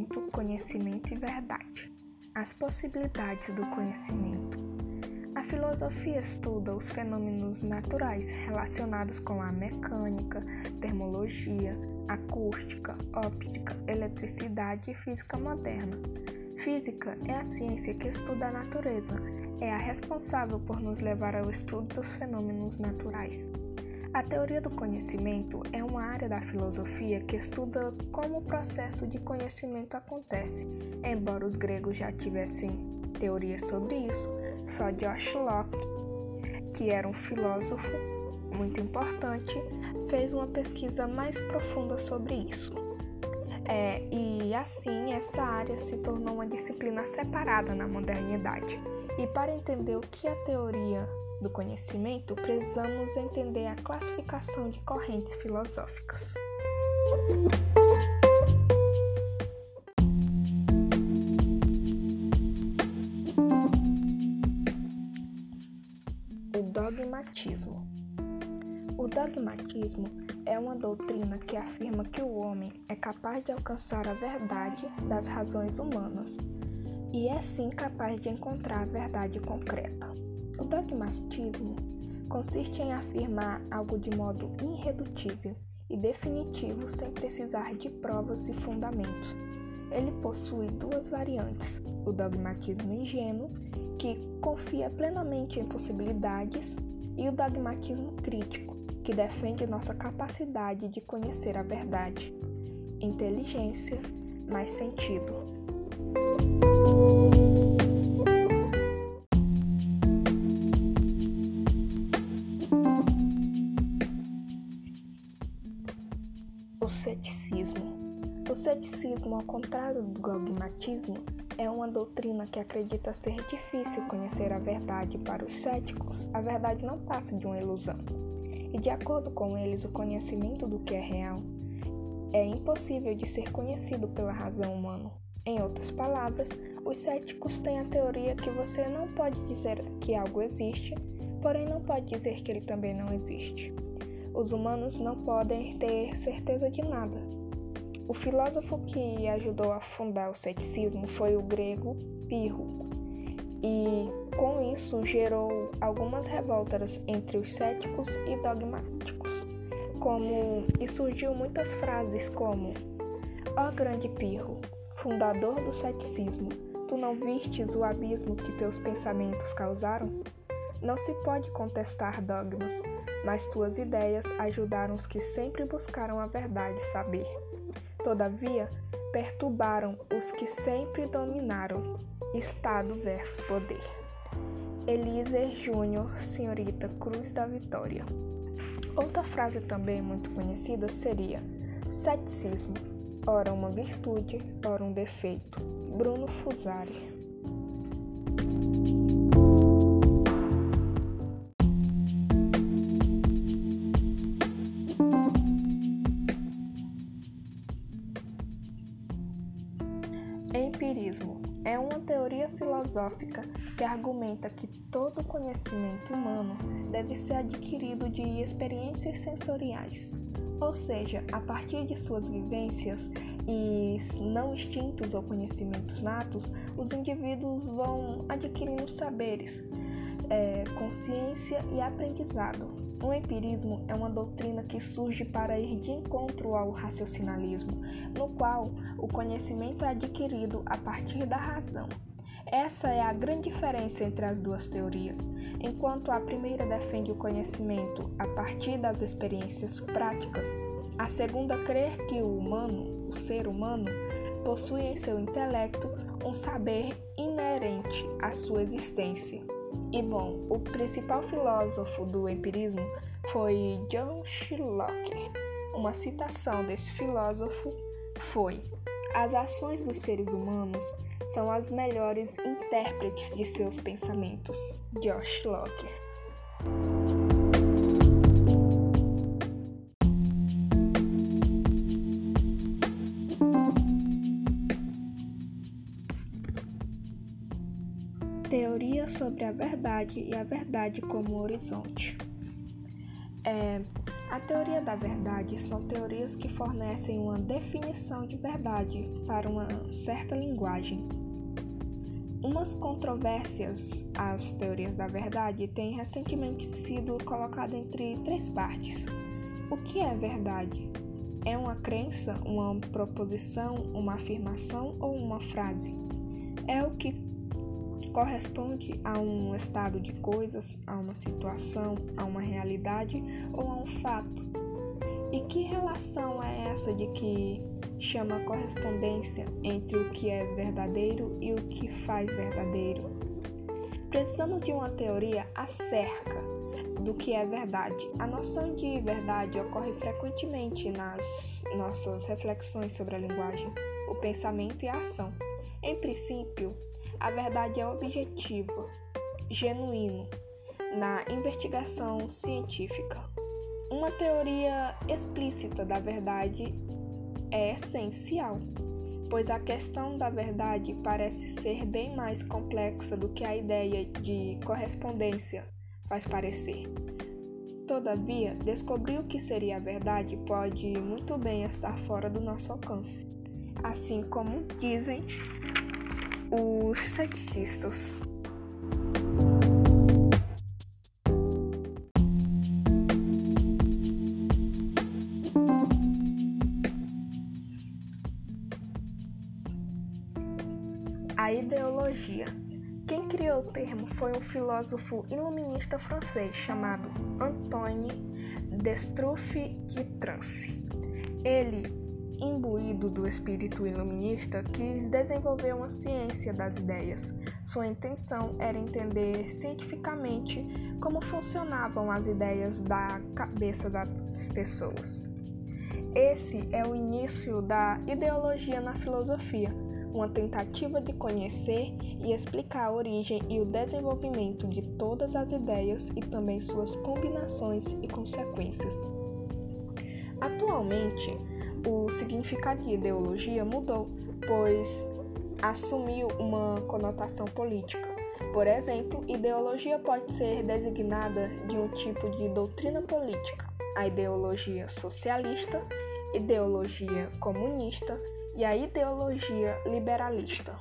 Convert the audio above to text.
pensamento, conhecimento e verdade. As possibilidades do conhecimento. A filosofia estuda os fenômenos naturais relacionados com a mecânica, termologia, acústica, óptica, eletricidade e física moderna. Física é a ciência que estuda a natureza, é a responsável por nos levar ao estudo dos fenômenos naturais. A teoria do conhecimento é uma área da filosofia que estuda como o processo de conhecimento acontece. Embora os gregos já tivessem teorias sobre isso, só Josh Locke, que era um filósofo muito importante, fez uma pesquisa mais profunda sobre isso. É, e assim, essa área se tornou uma disciplina separada na modernidade. E para entender o que a teoria do conhecimento, precisamos entender a classificação de correntes filosóficas. O dogmatismo. O dogmatismo é uma doutrina que afirma que o homem é capaz de alcançar a verdade das razões humanas e é sim capaz de encontrar a verdade concreta. O dogmatismo consiste em afirmar algo de modo irredutível e definitivo sem precisar de provas e fundamentos. Ele possui duas variantes: o dogmatismo ingênuo, que confia plenamente em possibilidades, e o dogmatismo crítico, que defende nossa capacidade de conhecer a verdade. Inteligência mais sentido. Ceticismo. O ceticismo, ao contrário do dogmatismo, é uma doutrina que acredita ser difícil conhecer a verdade para os céticos. A verdade não passa de uma ilusão. E de acordo com eles, o conhecimento do que é real é impossível de ser conhecido pela razão humana. Em outras palavras, os céticos têm a teoria que você não pode dizer que algo existe, porém não pode dizer que ele também não existe. Os humanos não podem ter certeza de nada. O filósofo que ajudou a fundar o ceticismo foi o grego Pirro, e com isso gerou algumas revoltas entre os céticos e dogmáticos. Como e surgiu muitas frases como: Ó oh, grande Pirro, fundador do ceticismo, tu não vistes o abismo que teus pensamentos causaram? Não se pode contestar dogmas, mas tuas ideias ajudaram os que sempre buscaram a verdade saber. Todavia, perturbaram os que sempre dominaram. Estado versus poder. Eliezer Júnior, Senhorita Cruz da Vitória. Outra frase também muito conhecida seria: ceticismo, ora uma virtude, ora um defeito. Bruno Fusari. Empirismo é uma teoria filosófica que argumenta que todo conhecimento humano deve ser adquirido de experiências sensoriais, ou seja, a partir de suas vivências e não instintos ou conhecimentos natos, os indivíduos vão adquirindo saberes, é, consciência e aprendizado. O empirismo é uma doutrina que surge para ir de encontro ao raciocinalismo, no qual o conhecimento é adquirido a partir da razão. Essa é a grande diferença entre as duas teorias. Enquanto a primeira defende o conhecimento a partir das experiências práticas, a segunda crê que o humano, o ser humano, possui em seu intelecto um saber inerente à sua existência. E bom, o principal filósofo do empirismo foi John Locke. Uma citação desse filósofo foi: As ações dos seres humanos são as melhores intérpretes de seus pensamentos. Josh Locke. Sobre a verdade e a verdade como horizonte. É, A teoria da verdade são teorias que fornecem uma definição de verdade para uma certa linguagem. Umas controvérsias às teorias da verdade têm recentemente sido colocadas entre três partes. O que é verdade? É uma crença, uma proposição, uma afirmação ou uma frase? É o que corresponde a um estado de coisas, a uma situação, a uma realidade ou a um fato. E que relação é essa de que chama correspondência entre o que é verdadeiro e o que faz verdadeiro? Precisamos de uma teoria acerca do que é verdade. A noção de verdade ocorre frequentemente nas nossas reflexões sobre a linguagem, o pensamento e a ação. Em princípio, a verdade é objetiva, genuíno na investigação científica. Uma teoria explícita da verdade é essencial, pois a questão da verdade parece ser bem mais complexa do que a ideia de correspondência faz parecer. Todavia, descobrir o que seria a verdade pode muito bem estar fora do nosso alcance, assim como dizem os ceticistas. A ideologia. Quem criou o termo foi um filósofo iluminista francês chamado Antoine Destruff de Trance. Ele imbuído do espírito iluminista, quis desenvolver uma ciência das ideias. Sua intenção era entender cientificamente como funcionavam as ideias da cabeça das pessoas. Esse é o início da ideologia na filosofia, uma tentativa de conhecer e explicar a origem e o desenvolvimento de todas as ideias e também suas combinações e consequências. Atualmente, o significado de ideologia mudou, pois assumiu uma conotação política. Por exemplo, ideologia pode ser designada de um tipo de doutrina política, a ideologia socialista, ideologia comunista e a ideologia liberalista.